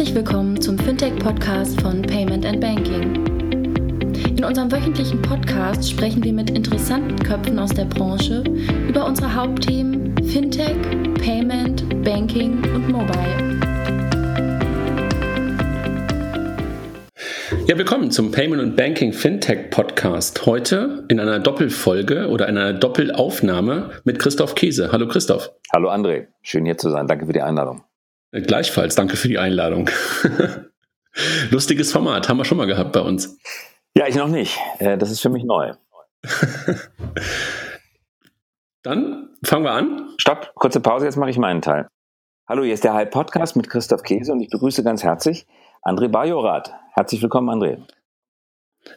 Herzlich willkommen zum Fintech-Podcast von Payment and Banking. In unserem wöchentlichen Podcast sprechen wir mit interessanten Köpfen aus der Branche über unsere Hauptthemen Fintech, Payment, Banking und Mobile. Ja, willkommen zum Payment und Banking Fintech Podcast. Heute in einer Doppelfolge oder in einer Doppelaufnahme mit Christoph Käse. Hallo Christoph. Hallo André, schön hier zu sein. Danke für die Einladung. Gleichfalls, danke für die Einladung. Lustiges Format, haben wir schon mal gehabt bei uns. Ja, ich noch nicht. Äh, das ist für mich neu. Dann fangen wir an. Stopp, kurze Pause, jetzt mache ich meinen Teil. Hallo, hier ist der Hype Podcast mit Christoph Käse und ich begrüße ganz herzlich André Bajorath. Herzlich willkommen, André.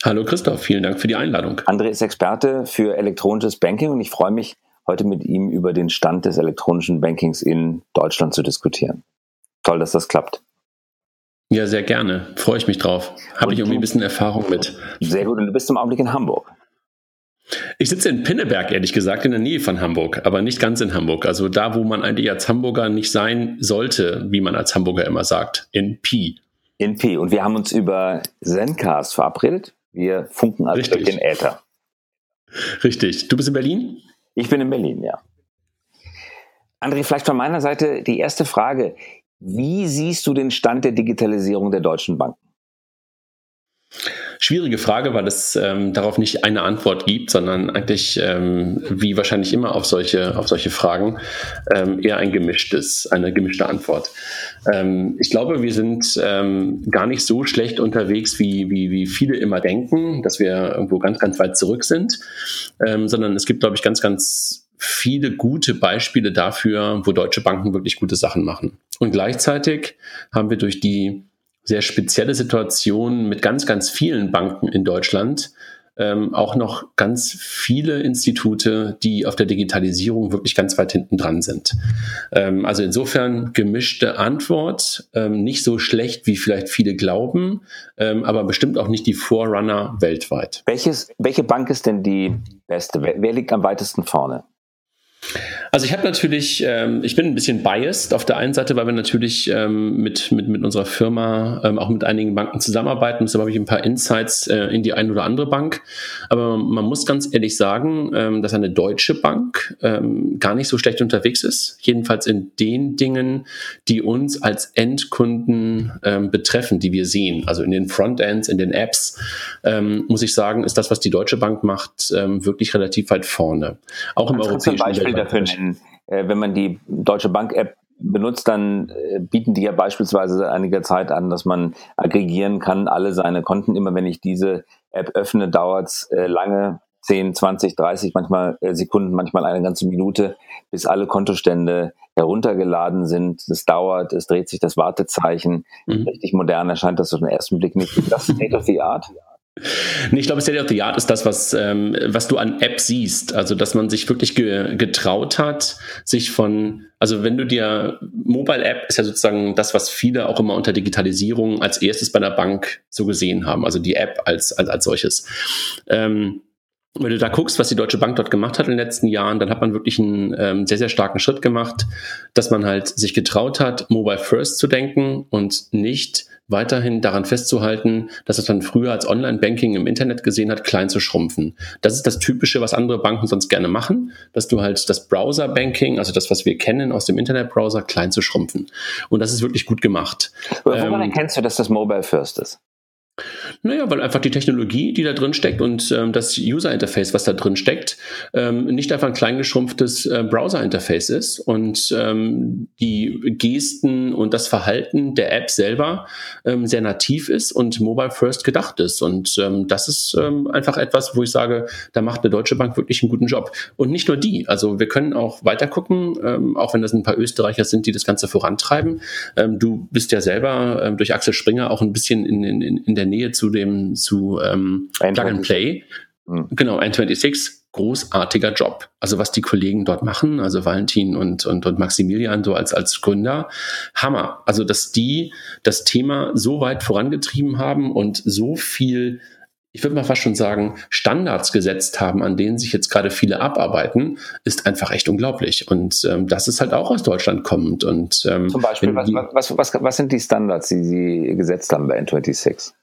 Hallo Christoph, vielen Dank für die Einladung. André ist Experte für elektronisches Banking und ich freue mich, heute mit ihm über den Stand des elektronischen Bankings in Deutschland zu diskutieren. Toll, dass das klappt. Ja, sehr gerne. Freue ich mich drauf. Habe ich irgendwie ein bisschen Erfahrung mit. Sehr gut. Und du bist im Augenblick in Hamburg. Ich sitze in Pinneberg, ehrlich gesagt, in der Nähe von Hamburg, aber nicht ganz in Hamburg. Also da, wo man eigentlich als Hamburger nicht sein sollte, wie man als Hamburger immer sagt, in Pi. In Pi. Und wir haben uns über Zencast verabredet. Wir funken also Richtig. durch den Äther. Richtig. Du bist in Berlin? Ich bin in Berlin, ja. André, vielleicht von meiner Seite die erste Frage. Wie siehst du den Stand der Digitalisierung der deutschen Banken? Schwierige Frage, weil es ähm, darauf nicht eine Antwort gibt, sondern eigentlich, ähm, wie wahrscheinlich immer auf solche, auf solche Fragen, ähm, eher ein gemischtes, eine gemischte Antwort. Ähm, ich glaube, wir sind ähm, gar nicht so schlecht unterwegs, wie, wie, wie viele immer denken, dass wir irgendwo ganz, ganz weit zurück sind, ähm, sondern es gibt, glaube ich, ganz, ganz viele gute Beispiele dafür, wo deutsche Banken wirklich gute Sachen machen. Und gleichzeitig haben wir durch die sehr spezielle Situation mit ganz, ganz vielen Banken in Deutschland ähm, auch noch ganz viele Institute, die auf der Digitalisierung wirklich ganz weit hinten dran sind. Ähm, also insofern gemischte Antwort, ähm, nicht so schlecht, wie vielleicht viele glauben, ähm, aber bestimmt auch nicht die Vorrunner weltweit. Welches, welche Bank ist denn die beste? Wer, wer liegt am weitesten vorne? Also ich habe natürlich, ähm, ich bin ein bisschen biased auf der einen Seite, weil wir natürlich ähm, mit, mit, mit unserer Firma ähm, auch mit einigen Banken zusammenarbeiten. Deshalb habe ich ein paar Insights äh, in die eine oder andere Bank. Aber man muss ganz ehrlich sagen, ähm, dass eine deutsche Bank ähm, gar nicht so schlecht unterwegs ist. Jedenfalls in den Dingen, die uns als Endkunden ähm, betreffen, die wir sehen. Also in den Frontends, in den Apps, ähm, muss ich sagen, ist das, was die Deutsche Bank macht, ähm, wirklich relativ weit vorne. Auch im europäischen Beispiel dafür nennen. Äh, wenn man die Deutsche Bank-App benutzt, dann äh, bieten die ja beispielsweise seit einiger Zeit an, dass man aggregieren kann, alle seine Konten. Immer wenn ich diese App öffne, dauert es äh, lange, 10, 20, 30, manchmal äh, Sekunden, manchmal eine ganze Minute, bis alle Kontostände heruntergeladen sind. Das dauert, es dreht sich das Wartezeichen. Mhm. Richtig modern erscheint das auf den ersten Blick nicht. Das State of the Art. Nee, ich glaube, State of the Art ist das, was, ähm, was du an App siehst. Also, dass man sich wirklich ge getraut hat, sich von, also wenn du dir, Mobile App ist ja sozusagen das, was viele auch immer unter Digitalisierung als erstes bei der Bank so gesehen haben. Also die App als, als, als solches. Ähm, wenn du da guckst, was die Deutsche Bank dort gemacht hat in den letzten Jahren, dann hat man wirklich einen ähm, sehr, sehr starken Schritt gemacht, dass man halt sich getraut hat, Mobile First zu denken und nicht weiterhin daran festzuhalten, dass es dann früher als Online-Banking im Internet gesehen hat, klein zu schrumpfen. Das ist das Typische, was andere Banken sonst gerne machen, dass du halt das Browser-Banking, also das, was wir kennen aus dem Internetbrowser, klein zu schrumpfen. Und das ist wirklich gut gemacht. Woran ähm, erkennst du, dass das Mobile First ist? Naja, weil einfach die Technologie, die da drin steckt und ähm, das User-Interface, was da drin steckt, ähm, nicht einfach ein kleingeschrumpftes äh, Browser-Interface ist und ähm, die Gesten und das Verhalten der App selber ähm, sehr nativ ist und mobile first gedacht ist. Und ähm, das ist ähm, einfach etwas, wo ich sage, da macht eine Deutsche Bank wirklich einen guten Job. Und nicht nur die, also wir können auch weiter gucken, auch wenn das ein paar Österreicher sind, die das Ganze vorantreiben. Du bist ja selber durch Axel Springer auch ein bisschen in, in, in der der Nähe zu dem, zu ähm, Plug and Play. Mhm. Genau, N26 großartiger Job. Also was die Kollegen dort machen, also Valentin und, und, und Maximilian so als, als Gründer, Hammer. Also dass die das Thema so weit vorangetrieben haben und so viel ich würde mal fast schon sagen, Standards gesetzt haben, an denen sich jetzt gerade viele abarbeiten, ist einfach echt unglaublich. Und ähm, das ist halt auch aus Deutschland kommend. Und, ähm, Zum Beispiel, was, was, was, was sind die Standards, die Sie gesetzt haben bei N26?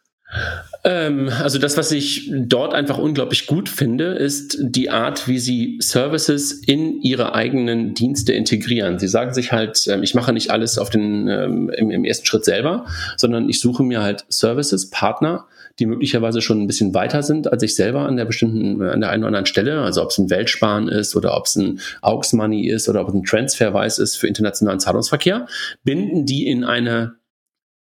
Ähm, also das, was ich dort einfach unglaublich gut finde, ist die Art, wie sie Services in ihre eigenen Dienste integrieren. Sie sagen sich halt, ähm, ich mache nicht alles auf den, ähm, im, im ersten Schritt selber, sondern ich suche mir halt Services, Partner, die möglicherweise schon ein bisschen weiter sind als ich selber an der bestimmten, an der einen oder anderen Stelle. Also ob es ein Weltsparen ist oder ob es ein Aux Money ist oder ob es ein Transferwise ist für internationalen Zahlungsverkehr, binden die in eine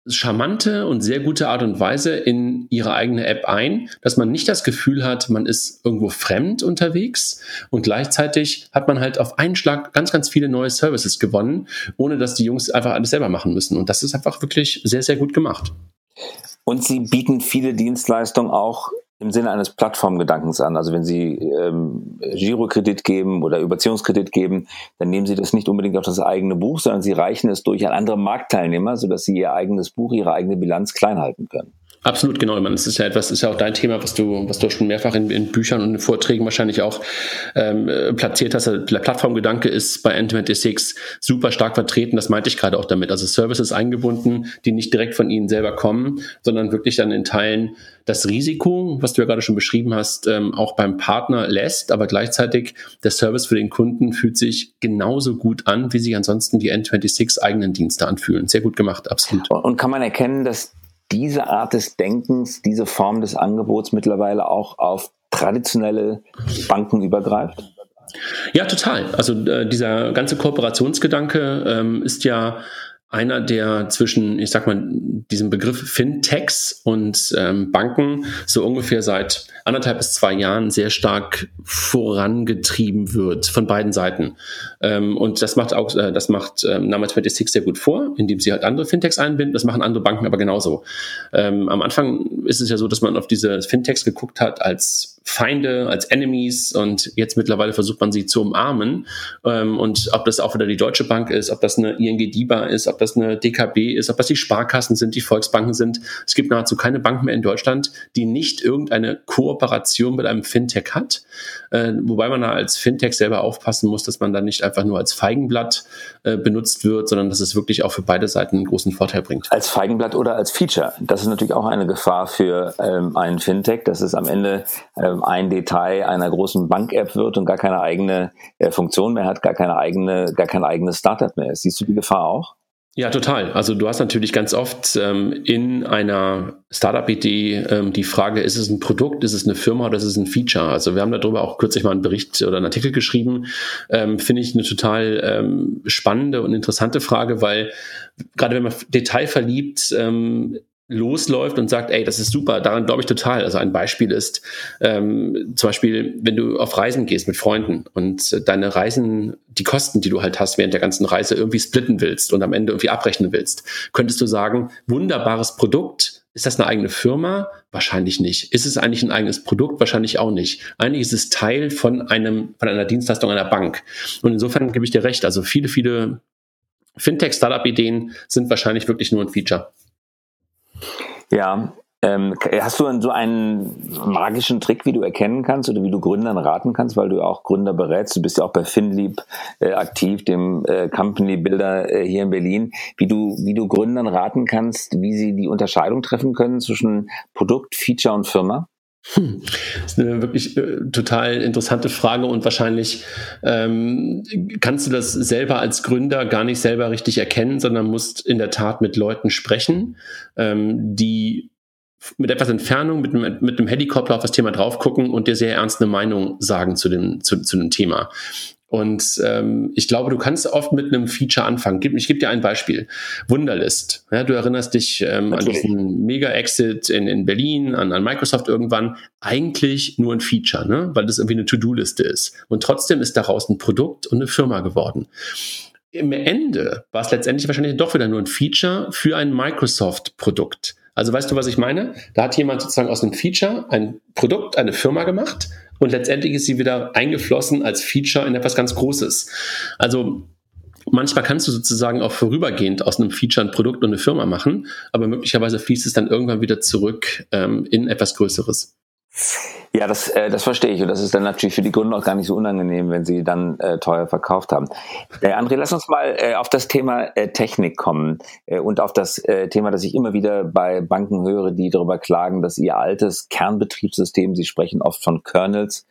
charmante und sehr gute Art und Weise in ihre eigene App ein, dass man nicht das Gefühl hat, man ist irgendwo fremd unterwegs und gleichzeitig hat man halt auf einen Schlag ganz, ganz viele neue Services gewonnen, ohne dass die Jungs einfach alles selber machen müssen. Und das ist einfach wirklich sehr, sehr gut gemacht. Und sie bieten viele Dienstleistungen auch im Sinne eines Plattformgedankens an. Also wenn Sie ähm, Girokredit geben oder Überziehungskredit geben, dann nehmen Sie das nicht unbedingt auf das eigene Buch, sondern Sie reichen es durch an andere Marktteilnehmer, sodass Sie Ihr eigenes Buch, Ihre eigene Bilanz klein halten können. Absolut, genau. Das ist ja etwas, ist ja auch dein Thema, was du, was du schon mehrfach in, in Büchern und in Vorträgen wahrscheinlich auch ähm, platziert hast. Der Plattformgedanke ist bei N26 super stark vertreten. Das meinte ich gerade auch damit. Also Services eingebunden, die nicht direkt von ihnen selber kommen, sondern wirklich dann in Teilen das Risiko, was du ja gerade schon beschrieben hast, ähm, auch beim Partner lässt, aber gleichzeitig der Service für den Kunden fühlt sich genauso gut an, wie sich ansonsten die N26 eigenen Dienste anfühlen. Sehr gut gemacht, absolut. Und kann man erkennen, dass diese Art des Denkens, diese Form des Angebots mittlerweile auch auf traditionelle Banken übergreift? Ja, total. Also äh, dieser ganze Kooperationsgedanke ähm, ist ja einer, der zwischen, ich sag mal, diesem Begriff Fintechs und ähm, Banken so ungefähr seit anderthalb bis zwei Jahren sehr stark vorangetrieben wird von beiden Seiten. Ähm, und das macht auch, äh, das macht ähm, Number 26 sehr gut vor, indem sie halt andere Fintechs einbinden. Das machen andere Banken aber genauso. Ähm, am Anfang ist es ja so, dass man auf diese Fintechs geguckt hat als Feinde, als Enemies und jetzt mittlerweile versucht man sie zu umarmen. Ähm, und ob das auch wieder die Deutsche Bank ist, ob das eine ING DIBA ist, ob das eine DKB ist, ob das die Sparkassen sind, die Volksbanken sind. Es gibt nahezu keine Bank mehr in Deutschland, die nicht irgendeine Kooperation mit einem Fintech hat. Äh, wobei man da als Fintech selber aufpassen muss, dass man da nicht einfach nur als Feigenblatt äh, benutzt wird, sondern dass es wirklich auch für beide Seiten einen großen Vorteil bringt. Als Feigenblatt oder als Feature. Das ist natürlich auch eine Gefahr für ähm, einen Fintech, dass es am Ende ähm, ein Detail einer großen Bank-App wird und gar keine eigene äh, Funktion mehr hat, gar keine eigene, gar kein eigenes Startup mehr ist. Siehst du die Gefahr auch? Ja, total. Also du hast natürlich ganz oft ähm, in einer Startup-Idee ähm, die Frage, ist es ein Produkt, ist es eine Firma oder ist es ein Feature? Also wir haben darüber auch kürzlich mal einen Bericht oder einen Artikel geschrieben. Ähm, Finde ich eine total ähm, spannende und interessante Frage, weil gerade wenn man detailverliebt ähm, losläuft und sagt, ey, das ist super, daran glaube ich total. Also ein Beispiel ist ähm, zum Beispiel, wenn du auf Reisen gehst mit Freunden und deine Reisen, die Kosten, die du halt hast während der ganzen Reise irgendwie splitten willst und am Ende irgendwie abrechnen willst, könntest du sagen, wunderbares Produkt, ist das eine eigene Firma? Wahrscheinlich nicht. Ist es eigentlich ein eigenes Produkt? Wahrscheinlich auch nicht. Eigentlich ist es Teil von einem, von einer Dienstleistung einer Bank. Und insofern gebe ich dir recht. Also viele, viele Fintech-Startup-Ideen sind wahrscheinlich wirklich nur ein Feature. Ja, ähm, hast du so einen magischen Trick, wie du erkennen kannst oder wie du Gründern raten kannst, weil du auch Gründer berätst? Du bist ja auch bei FinLeap äh, aktiv, dem äh, Company Builder äh, hier in Berlin. Wie du, wie du Gründern raten kannst, wie sie die Unterscheidung treffen können zwischen Produkt, Feature und Firma? Hm. Das ist eine wirklich äh, total interessante Frage und wahrscheinlich ähm, kannst du das selber als Gründer gar nicht selber richtig erkennen, sondern musst in der Tat mit Leuten sprechen, ähm, die mit etwas Entfernung, mit, mit, mit einem Helikopter auf das Thema drauf gucken und dir sehr ernst eine Meinung sagen zu dem, zu, zu dem Thema. Und ähm, ich glaube, du kannst oft mit einem Feature anfangen. Ich gebe dir ein Beispiel. Wunderlist. Ja, du erinnerst dich ähm, an diesen Mega-Exit in, in Berlin, an, an Microsoft irgendwann. Eigentlich nur ein Feature, ne? weil das irgendwie eine To-Do-Liste ist. Und trotzdem ist daraus ein Produkt und eine Firma geworden. Im Ende war es letztendlich wahrscheinlich doch wieder nur ein Feature für ein Microsoft-Produkt. Also weißt du, was ich meine? Da hat jemand sozusagen aus einem Feature ein Produkt, eine Firma gemacht und letztendlich ist sie wieder eingeflossen als Feature in etwas ganz Großes. Also manchmal kannst du sozusagen auch vorübergehend aus einem Feature ein Produkt und eine Firma machen, aber möglicherweise fließt es dann irgendwann wieder zurück ähm, in etwas Größeres. Ja, das, äh, das verstehe ich. Und das ist dann natürlich für die Kunden auch gar nicht so unangenehm, wenn sie dann äh, teuer verkauft haben. Äh, André, lass uns mal äh, auf das Thema äh, Technik kommen äh, und auf das äh, Thema, das ich immer wieder bei Banken höre, die darüber klagen, dass ihr altes Kernbetriebssystem, sie sprechen oft von Kernels,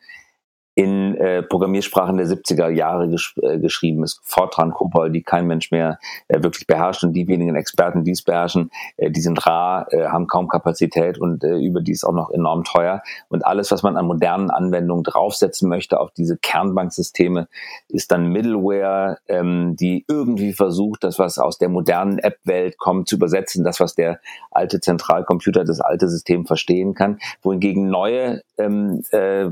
in äh, Programmiersprachen der 70er Jahre gesch äh, geschrieben ist. Fortran, Cobol, die kein Mensch mehr äh, wirklich beherrscht und die wenigen Experten, die es beherrschen, äh, die sind rar, äh, haben kaum Kapazität und äh, überdies auch noch enorm teuer. Und alles, was man an modernen Anwendungen draufsetzen möchte auf diese Kernbanksysteme, ist dann Middleware, ähm, die irgendwie versucht, das, was aus der modernen App-Welt kommt, zu übersetzen, das, was der alte Zentralcomputer, das alte System verstehen kann, wohingegen neue ähm, äh,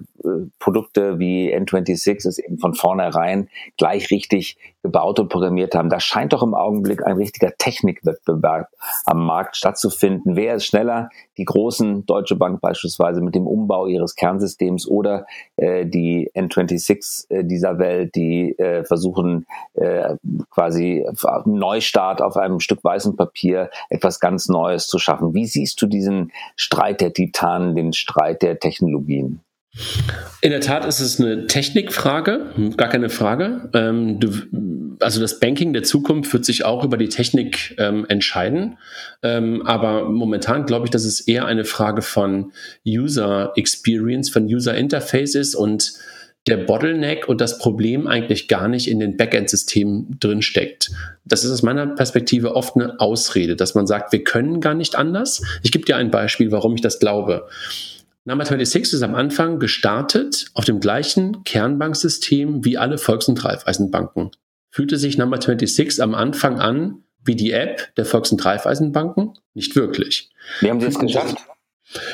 Produkte wie N26 es eben von vornherein gleich richtig gebaut und programmiert haben. Da scheint doch im Augenblick ein richtiger Technikwettbewerb am Markt stattzufinden. Wer ist schneller? Die großen Deutsche Bank beispielsweise mit dem Umbau ihres Kernsystems oder äh, die N26 äh, dieser Welt, die äh, versuchen äh, quasi Neustart auf einem Stück weißem Papier etwas ganz Neues zu schaffen. Wie siehst du diesen Streit der Titanen, den Streit der Technologien? In der Tat ist es eine Technikfrage, gar keine Frage. Ähm, du, also das Banking der Zukunft wird sich auch über die Technik ähm, entscheiden. Ähm, aber momentan glaube ich, dass es eher eine Frage von User Experience, von User Interface ist und der Bottleneck und das Problem eigentlich gar nicht in den Backend-Systemen drinsteckt. Das ist aus meiner Perspektive oft eine Ausrede, dass man sagt, wir können gar nicht anders. Ich gebe dir ein Beispiel, warum ich das glaube. Number 26 ist am Anfang gestartet auf dem gleichen Kernbanksystem wie alle Volks- und Raiffeisenbanken. Fühlte sich Number 26 am Anfang an wie die App der Volks- und Raiffeisenbanken? Nicht wirklich. Wie haben Sie es geschafft?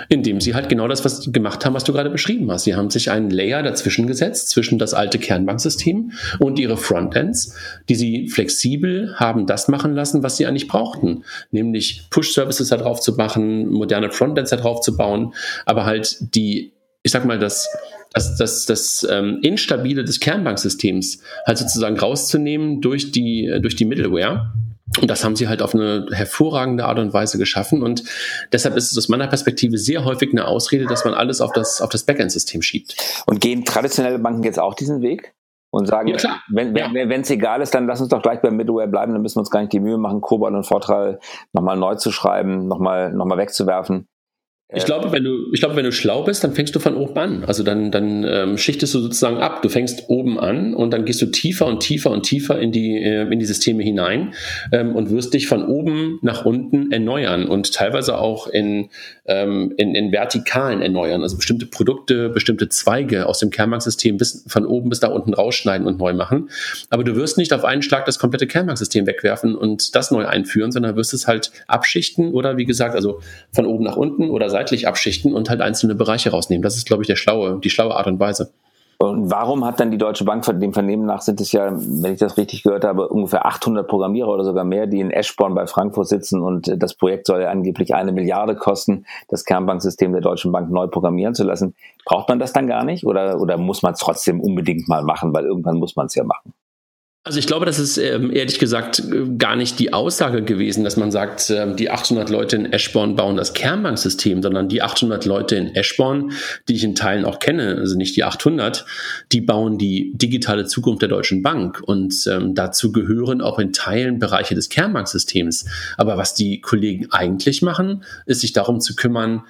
Indem sie halt genau das was gemacht haben, was du gerade beschrieben hast. Sie haben sich einen Layer dazwischen gesetzt, zwischen das alte Kernbanksystem und ihre Frontends, die sie flexibel haben das machen lassen, was sie eigentlich brauchten. Nämlich Push-Services da drauf zu machen, moderne Frontends da drauf zu bauen, aber halt die, ich sag mal, das, das, das, das ähm, Instabile des Kernbanksystems halt sozusagen rauszunehmen durch die, durch die Middleware und das haben sie halt auf eine hervorragende Art und Weise geschaffen. Und deshalb ist es aus meiner Perspektive sehr häufig eine Ausrede, dass man alles auf das, auf das Backend-System schiebt. Und gehen traditionelle Banken jetzt auch diesen Weg? Und sagen, ja, wenn es ja. wenn, egal ist, dann lass uns doch gleich beim Middleware bleiben, dann müssen wir uns gar nicht die Mühe machen, Cobol und Vorteil nochmal neu zu schreiben, nochmal noch mal wegzuwerfen. Ich glaube, wenn du, ich glaube, wenn du schlau bist, dann fängst du von oben an. Also dann, dann ähm, schichtest du sozusagen ab. Du fängst oben an und dann gehst du tiefer und tiefer und tiefer in die, äh, in die Systeme hinein ähm, und wirst dich von oben nach unten erneuern und teilweise auch in, ähm, in, in vertikalen erneuern. Also bestimmte Produkte, bestimmte Zweige aus dem Kernbanksystem bis von oben bis da unten rausschneiden und neu machen. Aber du wirst nicht auf einen Schlag das komplette Kernbanksystem wegwerfen und das neu einführen, sondern wirst es halt abschichten oder wie gesagt, also von oben nach unten oder seitlich abschichten und halt einzelne Bereiche rausnehmen. Das ist, glaube ich, der schlaue, die schlaue Art und Weise. Und warum hat dann die Deutsche Bank, dem Vernehmen nach sind es ja, wenn ich das richtig gehört habe, ungefähr 800 Programmierer oder sogar mehr, die in Eschborn bei Frankfurt sitzen und das Projekt soll ja angeblich eine Milliarde kosten, das Kernbanksystem der Deutschen Bank neu programmieren zu lassen. Braucht man das dann gar nicht oder, oder muss man es trotzdem unbedingt mal machen, weil irgendwann muss man es ja machen? Also ich glaube, das ist ähm, ehrlich gesagt gar nicht die Aussage gewesen, dass man sagt, ähm, die 800 Leute in Eschborn bauen das Kernbanksystem, sondern die 800 Leute in Eschborn, die ich in Teilen auch kenne, also nicht die 800, die bauen die digitale Zukunft der Deutschen Bank und ähm, dazu gehören auch in Teilen Bereiche des Kernbanksystems. Aber was die Kollegen eigentlich machen, ist sich darum zu kümmern,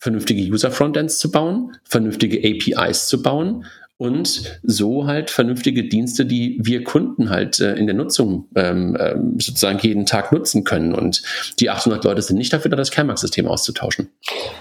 vernünftige User-Frontends zu bauen, vernünftige APIs zu bauen und so halt vernünftige Dienste, die wir Kunden halt äh, in der Nutzung ähm, ähm, sozusagen jeden Tag nutzen können. Und die 800 Leute sind nicht dafür da, das Kernmarktsystem auszutauschen.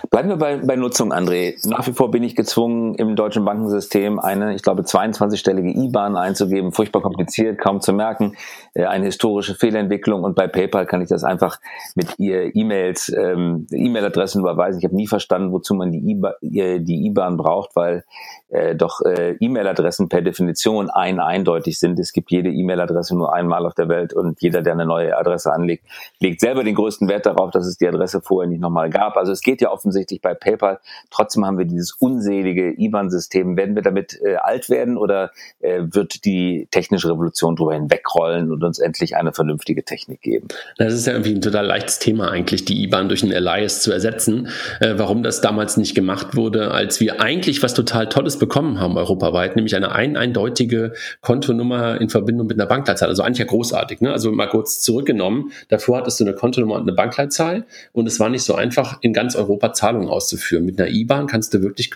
Bleiben wir bei, bei Nutzung, André. Nach wie vor bin ich gezwungen, im deutschen Bankensystem eine, ich glaube, 22-stellige IBAN einzugeben. Furchtbar kompliziert, kaum zu merken. Äh, eine historische Fehlentwicklung. Und bei PayPal kann ich das einfach mit ihr E-Mails, ähm, E-Mail-Adressen überweisen. Ich habe nie verstanden, wozu man die IBAN, die IBAN braucht, weil äh, doch äh, äh, E-Mail-Adressen per Definition ein eindeutig sind. Es gibt jede E-Mail-Adresse nur einmal auf der Welt und jeder, der eine neue Adresse anlegt, legt selber den größten Wert darauf, dass es die Adresse vorher nicht nochmal gab. Also es geht funktioniert ja offensichtlich bei PayPal. Trotzdem haben wir dieses unselige IBAN-System. Werden wir damit äh, alt werden oder äh, wird die technische Revolution darüber hinwegrollen und uns endlich eine vernünftige Technik geben? Das ist ja irgendwie ein total leichtes Thema eigentlich, die IBAN durch ein Elias zu ersetzen. Äh, warum das damals nicht gemacht wurde, als wir eigentlich was total Tolles bekommen haben europaweit, nämlich eine ein eindeutige Kontonummer in Verbindung mit einer Bankleitzahl. Also eigentlich ja großartig. Ne? Also mal kurz zurückgenommen. Davor hattest du eine Kontonummer und eine Bankleitzahl und es war nicht so einfach, in ganz Europa Zahlungen auszuführen. Mit einer IBAN kannst du wirklich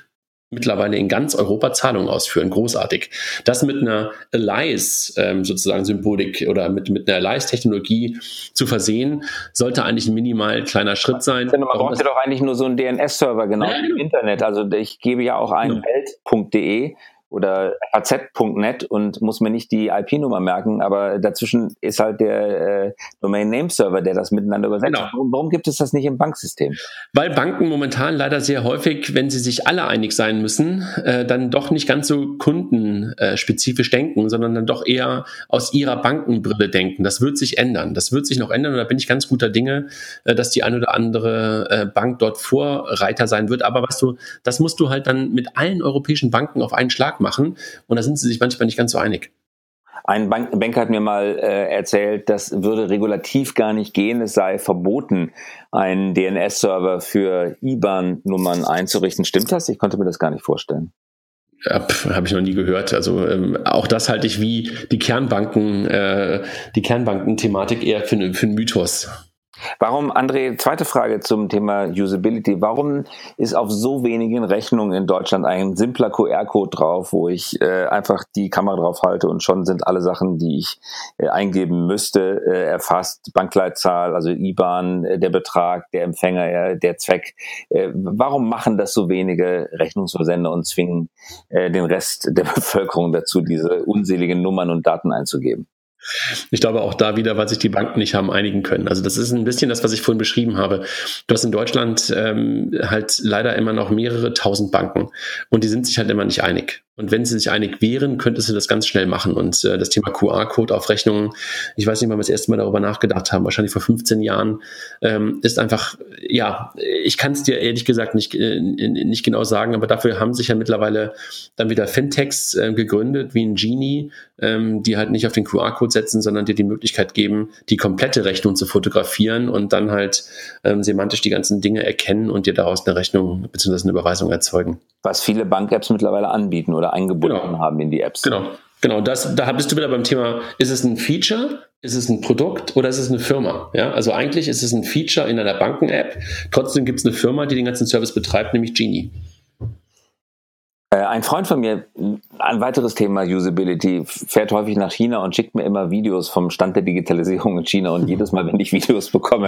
mittlerweile in ganz Europa Zahlungen ausführen. Großartig. Das mit einer Allies ähm, sozusagen Symbolik oder mit, mit einer Allies-Technologie zu versehen, sollte eigentlich ein minimal kleiner Schritt sein. Man braucht ja doch eigentlich nur so einen DNS-Server, genau, ja, im genau. Internet. Also ich gebe ja auch ein ja. welt.de oder faz.net und muss mir nicht die IP-Nummer merken, aber dazwischen ist halt der äh, Domain Name Server, der das miteinander übersetzt. Genau. Warum, warum gibt es das nicht im Banksystem? Weil Banken momentan leider sehr häufig, wenn sie sich alle einig sein müssen, äh, dann doch nicht ganz so kundenspezifisch denken, sondern dann doch eher aus ihrer Bankenbrille denken. Das wird sich ändern. Das wird sich noch ändern und da bin ich ganz guter Dinge, äh, dass die eine oder andere äh, Bank dort Vorreiter sein wird. Aber weißt du, das musst du halt dann mit allen europäischen Banken auf einen Schlag machen. Und da sind sie sich manchmal nicht ganz so einig. Ein Bank Banker hat mir mal äh, erzählt, das würde regulativ gar nicht gehen. Es sei verboten, einen DNS-Server für IBAN-Nummern einzurichten. Stimmt das? Ich konnte mir das gar nicht vorstellen. Ja, habe ich noch nie gehört. Also ähm, auch das halte ich wie die Kernbanken, äh, die Kernbanken-Thematik eher für, für einen Mythos. Warum, André, zweite Frage zum Thema Usability. Warum ist auf so wenigen Rechnungen in Deutschland ein simpler QR-Code drauf, wo ich äh, einfach die Kamera drauf halte und schon sind alle Sachen, die ich äh, eingeben müsste, äh, erfasst? Bankleitzahl, also IBAN, äh, der Betrag, der Empfänger, der Zweck. Äh, warum machen das so wenige Rechnungsversender und zwingen äh, den Rest der Bevölkerung dazu, diese unseligen Nummern und Daten einzugeben? Ich glaube auch da wieder, weil sich die Banken nicht haben einigen können. Also das ist ein bisschen das, was ich vorhin beschrieben habe. Du hast in Deutschland ähm, halt leider immer noch mehrere tausend Banken und die sind sich halt immer nicht einig. Und wenn sie sich einig wären, könntest du das ganz schnell machen. Und äh, das Thema QR-Code auf Rechnungen, ich weiß nicht, wann wir das erste Mal darüber nachgedacht haben, wahrscheinlich vor 15 Jahren, ähm, ist einfach, ja, ich kann es dir ehrlich gesagt nicht, äh, nicht genau sagen, aber dafür haben sich ja mittlerweile dann wieder Fintechs äh, gegründet, wie ein Genie, ähm, die halt nicht auf den QR-Code setzen, sondern dir die Möglichkeit geben, die komplette Rechnung zu fotografieren und dann halt ähm, semantisch die ganzen Dinge erkennen und dir daraus eine Rechnung bzw. eine Überweisung erzeugen. Was viele Bank-Apps mittlerweile anbieten oder eingebunden genau. haben in die Apps. Genau. Genau, das, da bist du wieder beim Thema, ist es ein Feature, ist es ein Produkt oder ist es eine Firma? Ja, also eigentlich ist es ein Feature in einer Banken-App, trotzdem gibt es eine Firma, die den ganzen Service betreibt, nämlich Genie. Äh, ein Freund von mir, ein weiteres Thema Usability, fährt häufig nach China und schickt mir immer Videos vom Stand der Digitalisierung in China. Und jedes Mal, wenn ich Videos bekomme,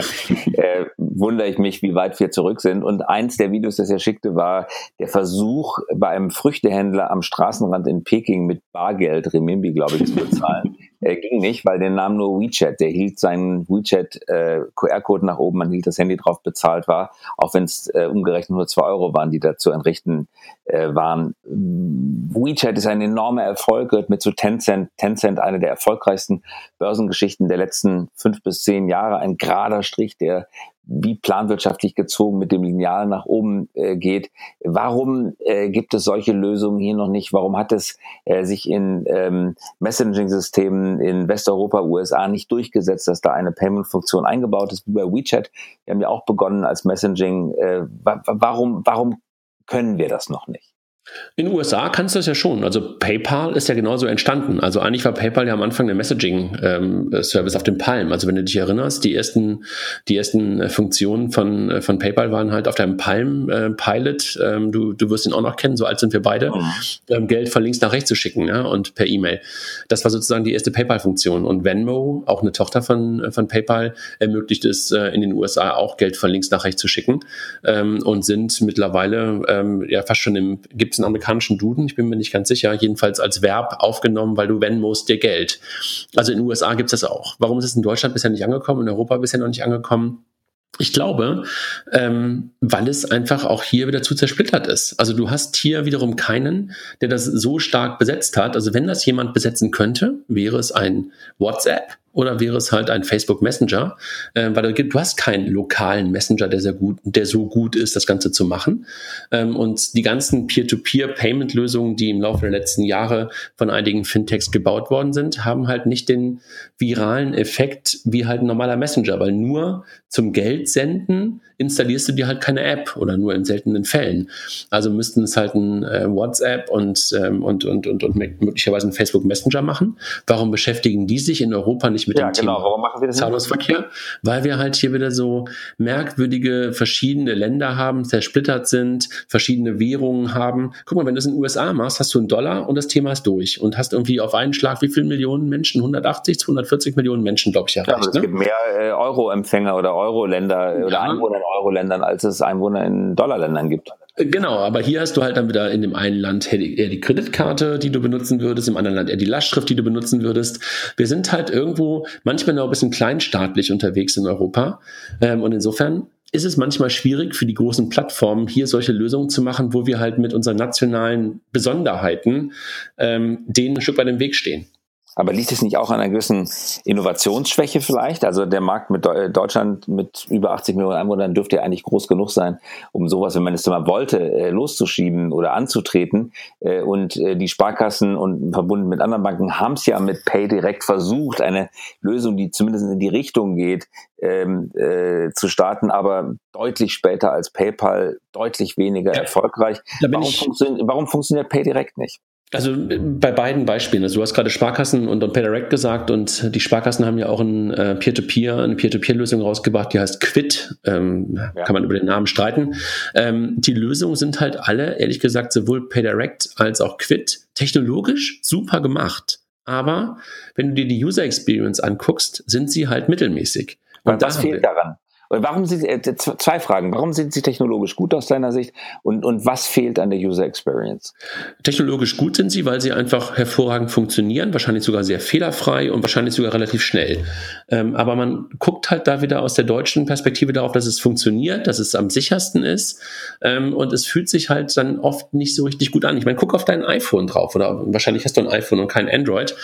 äh, wundere ich mich, wie weit wir zurück sind. Und eins der Videos, das er schickte, war der Versuch, bei einem Früchtehändler am Straßenrand in Peking mit Bargeld, Remimbi, glaube ich, zu bezahlen. äh, ging nicht, weil der Namen nur WeChat. Der hielt seinen WeChat äh, QR-Code nach oben, man hielt das Handy drauf, bezahlt war, auch wenn es äh, umgerechnet nur zwei Euro waren, die da zu entrichten äh, waren. WeChat ist ein enormer Erfolg, gehört mit zu Tencent. Tencent eine der erfolgreichsten Börsengeschichten der letzten fünf bis zehn Jahre. Ein gerader Strich, der wie planwirtschaftlich gezogen mit dem Lineal nach oben äh, geht. Warum äh, gibt es solche Lösungen hier noch nicht? Warum hat es äh, sich in ähm, Messaging-Systemen in Westeuropa, USA nicht durchgesetzt, dass da eine Payment-Funktion eingebaut ist, wie bei WeChat? Wir haben ja auch begonnen als Messaging. Äh, wa warum, warum können wir das noch nicht? In den USA kannst du das ja schon. Also PayPal ist ja genauso entstanden. Also eigentlich war PayPal ja am Anfang der Messaging-Service ähm, auf dem Palm. Also wenn du dich erinnerst, die ersten, die ersten äh, Funktionen von, äh, von PayPal waren halt auf deinem Palm-Pilot. Äh, ähm, du, du wirst ihn auch noch kennen, so alt sind wir beide. Mhm. Ähm, Geld von links nach rechts zu schicken ja, und per E-Mail. Das war sozusagen die erste PayPal-Funktion. Und Venmo, auch eine Tochter von, von PayPal, ermöglicht es äh, in den USA auch Geld von links nach rechts zu schicken ähm, und sind mittlerweile ähm, ja fast schon im, gibt es einen amerikanischen Duden, ich bin mir nicht ganz sicher, jedenfalls als Verb aufgenommen, weil du wenn musst dir Geld. Also in den USA gibt es das auch. Warum ist es in Deutschland bisher nicht angekommen, in Europa bisher noch nicht angekommen? Ich glaube, ähm, weil es einfach auch hier wieder zu zersplittert ist. Also du hast hier wiederum keinen, der das so stark besetzt hat. Also wenn das jemand besetzen könnte, wäre es ein WhatsApp oder wäre es halt ein Facebook Messenger? Äh, weil du, du hast keinen lokalen Messenger, der sehr gut, der so gut ist, das Ganze zu machen. Ähm, und die ganzen Peer-to-Peer-Payment-Lösungen, die im Laufe der letzten Jahre von einigen Fintechs gebaut worden sind, haben halt nicht den viralen Effekt wie halt ein normaler Messenger, weil nur zum Geld senden installierst du dir halt keine App oder nur in seltenen Fällen. Also müssten es halt ein äh, WhatsApp und, ähm, und, und, und, und möglicherweise ein Facebook Messenger machen. Warum beschäftigen die sich in Europa nicht mit ja, dem genau. Thema Warum machen wir das Zahlungsverkehr? Weil wir halt hier wieder so merkwürdige verschiedene Länder haben, zersplittert sind, verschiedene Währungen haben. Guck mal, wenn du es in den USA machst, hast du einen Dollar und das Thema ist durch und hast irgendwie auf einen Schlag wie viele Millionen Menschen? 180, 240 Millionen Menschen, glaube ich, erreicht. Ja, also es ne? gibt mehr äh, Euro-Empfänger oder Euro-Länder ja. oder Einwohner in Euro-Ländern, als es Einwohner in Dollar-Ländern gibt. Genau, aber hier hast du halt dann wieder in dem einen Land eher die Kreditkarte, die du benutzen würdest, im anderen Land eher die Lastschrift, die du benutzen würdest. Wir sind halt irgendwo manchmal noch ein bisschen kleinstaatlich unterwegs in Europa. Ähm, und insofern ist es manchmal schwierig für die großen Plattformen, hier solche Lösungen zu machen, wo wir halt mit unseren nationalen Besonderheiten ähm, denen ein Stück weit im Weg stehen. Aber liegt es nicht auch an einer gewissen Innovationsschwäche vielleicht? Also der Markt mit Deutschland mit über 80 Millionen Einwohnern dürfte ja eigentlich groß genug sein, um sowas, wenn man es mal wollte, äh, loszuschieben oder anzutreten. Äh, und äh, die Sparkassen und verbunden mit anderen Banken haben es ja mit Pay direkt versucht, eine Lösung, die zumindest in die Richtung geht, ähm, äh, zu starten, aber deutlich später als PayPal, deutlich weniger ja, erfolgreich. Warum, funktio warum funktioniert Pay direkt nicht? Also bei beiden Beispielen. Also du hast gerade Sparkassen und, und PayDirect gesagt und die Sparkassen haben ja auch ein äh, Peer-to-Peer, eine Peer-to-Peer-Lösung rausgebracht, die heißt Quid. Ähm, ja. Kann man über den Namen streiten. Ähm, die Lösungen sind halt alle, ehrlich gesagt, sowohl PayDirect als auch Quid technologisch super gemacht. Aber wenn du dir die User Experience anguckst, sind sie halt mittelmäßig. Und was fehlt daran? Warum sind äh, zwei Fragen? Warum sind sie technologisch gut aus deiner Sicht und, und was fehlt an der User Experience? Technologisch gut sind sie, weil sie einfach hervorragend funktionieren, wahrscheinlich sogar sehr fehlerfrei und wahrscheinlich sogar relativ schnell. Ähm, aber man guckt halt da wieder aus der deutschen Perspektive darauf, dass es funktioniert, dass es am sichersten ist ähm, und es fühlt sich halt dann oft nicht so richtig gut an. Ich meine, guck auf dein iPhone drauf oder wahrscheinlich hast du ein iPhone und kein Android.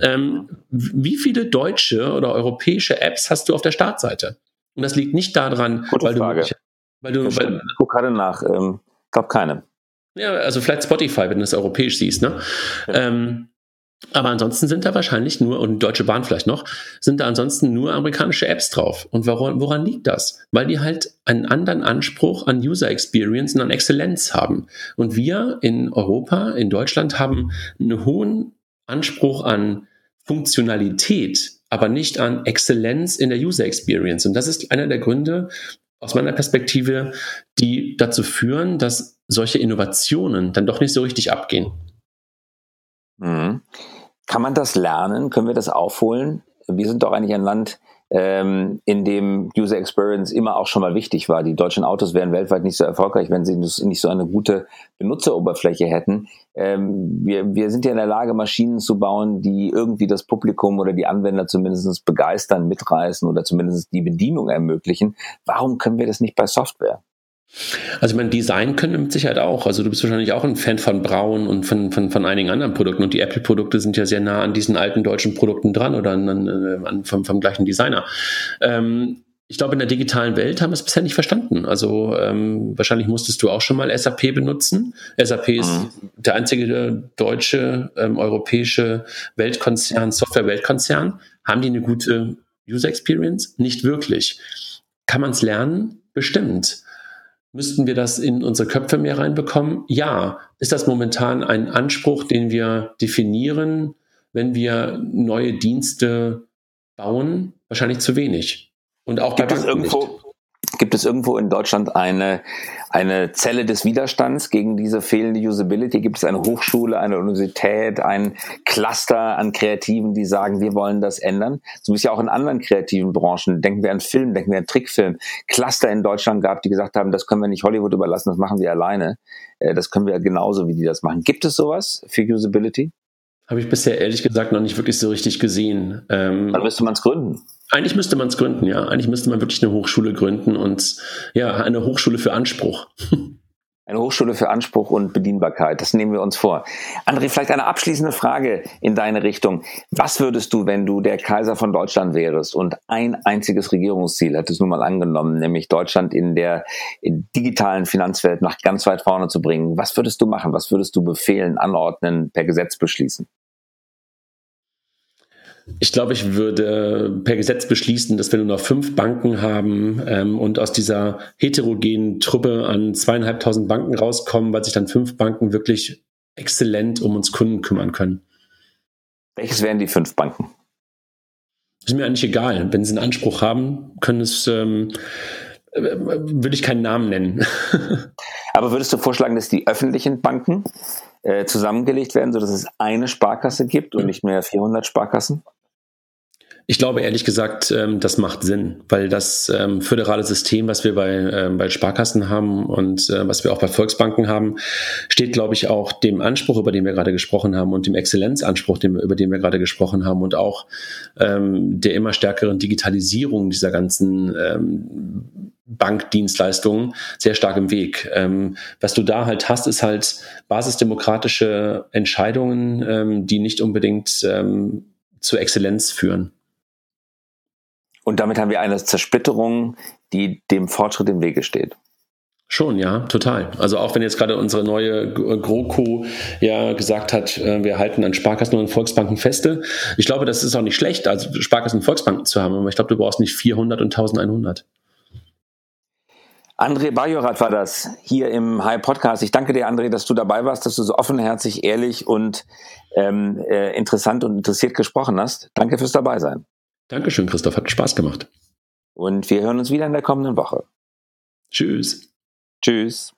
Ähm, wie viele deutsche oder europäische Apps hast du auf der Startseite? Und das liegt nicht daran, Gute weil Frage. du. Weil du weil, ich gucke gerade nach. Ähm, glaube keine. Ja, also vielleicht Spotify, wenn du das europäisch siehst, ne? Ja. Ähm, aber ansonsten sind da wahrscheinlich nur, und Deutsche Bahn vielleicht noch, sind da ansonsten nur amerikanische Apps drauf. Und woran, woran liegt das? Weil die halt einen anderen Anspruch an User Experience und an Exzellenz haben. Und wir in Europa, in Deutschland haben einen hohen Anspruch an Funktionalität aber nicht an Exzellenz in der User Experience. Und das ist einer der Gründe aus meiner Perspektive, die dazu führen, dass solche Innovationen dann doch nicht so richtig abgehen. Mhm. Kann man das lernen? Können wir das aufholen? Wir sind doch eigentlich ein Land, ähm, in dem User Experience immer auch schon mal wichtig war. Die deutschen Autos wären weltweit nicht so erfolgreich, wenn sie nicht so eine gute Benutzeroberfläche hätten. Ähm, wir, wir sind ja in der Lage, Maschinen zu bauen, die irgendwie das Publikum oder die Anwender zumindest begeistern, mitreißen oder zumindest die Bedienung ermöglichen. Warum können wir das nicht bei Software? Also ich meine, Design können mit Sicherheit auch. Also du bist wahrscheinlich auch ein Fan von Braun und von, von, von einigen anderen Produkten. Und die Apple-Produkte sind ja sehr nah an diesen alten deutschen Produkten dran oder an, an, an vom, vom gleichen Designer. Ähm, ich glaube, in der digitalen Welt haben wir es bisher nicht verstanden. Also ähm, wahrscheinlich musstest du auch schon mal SAP benutzen. SAP ist mhm. der einzige deutsche, ähm, europäische Weltkonzern, Software-Weltkonzern. Haben die eine gute User Experience? Nicht wirklich. Kann man es lernen? Bestimmt. Müssten wir das in unsere Köpfe mehr reinbekommen? Ja. Ist das momentan ein Anspruch, den wir definieren, wenn wir neue Dienste bauen? Wahrscheinlich zu wenig. Und auch Gibt es irgendwo, nicht. Gibt es irgendwo in Deutschland eine, eine Zelle des Widerstands gegen diese fehlende Usability? Gibt es eine Hochschule, eine Universität, ein Cluster an Kreativen, die sagen, wir wollen das ändern? So es ja auch in anderen kreativen Branchen, denken wir an Film, denken wir an Trickfilm, Cluster in Deutschland gab, die gesagt haben, das können wir nicht Hollywood überlassen, das machen wir alleine. Äh, das können wir genauso, wie die das machen. Gibt es sowas für Usability? Habe ich bisher ehrlich gesagt noch nicht wirklich so richtig gesehen. Ähm, Dann müsste man es gründen. Eigentlich müsste man es gründen, ja. Eigentlich müsste man wirklich eine Hochschule gründen und ja, eine Hochschule für Anspruch. Eine Hochschule für Anspruch und Bedienbarkeit, das nehmen wir uns vor. André, vielleicht eine abschließende Frage in deine Richtung. Was würdest du, wenn du der Kaiser von Deutschland wärst und ein einziges Regierungsziel hättest nun mal angenommen, nämlich Deutschland in der digitalen Finanzwelt nach ganz weit vorne zu bringen? Was würdest du machen? Was würdest du befehlen, anordnen, per Gesetz beschließen? Ich glaube, ich würde per Gesetz beschließen, dass wir nur noch fünf Banken haben ähm, und aus dieser heterogenen Truppe an zweieinhalbtausend Banken rauskommen, weil sich dann fünf Banken wirklich exzellent um uns Kunden kümmern können. Welches wären die fünf Banken? Ist mir eigentlich egal. Wenn sie einen Anspruch haben, können es, ähm, äh, würde ich keinen Namen nennen. Aber würdest du vorschlagen, dass die öffentlichen Banken äh, zusammengelegt werden, sodass es eine Sparkasse gibt und nicht mehr 400 Sparkassen? Ich glaube ehrlich gesagt, ähm, das macht Sinn, weil das ähm, föderale System, was wir bei, ähm, bei Sparkassen haben und äh, was wir auch bei Volksbanken haben, steht, glaube ich, auch dem Anspruch, über den wir gerade gesprochen haben und dem Exzellenzanspruch, über den wir gerade gesprochen haben und auch der immer stärkeren Digitalisierung dieser ganzen Bankdienstleistungen sehr stark im Weg. Was du da halt hast, ist halt basisdemokratische Entscheidungen, die nicht unbedingt zur Exzellenz führen. Und damit haben wir eine Zersplitterung, die dem Fortschritt im Wege steht. Schon, ja, total. Also auch wenn jetzt gerade unsere neue GroKo ja gesagt hat, äh, wir halten an Sparkassen und Volksbanken feste. Ich glaube, das ist auch nicht schlecht, also Sparkassen und Volksbanken zu haben, aber ich glaube, du brauchst nicht 400 und 1100. André Bajorat war das hier im High Podcast. Ich danke dir, André, dass du dabei warst, dass du so offenherzig, ehrlich und ähm, äh, interessant und interessiert gesprochen hast. Danke fürs Dabeisein. Dankeschön, Christoph. Hat Spaß gemacht. Und wir hören uns wieder in der kommenden Woche. Tschüss. Tschüss.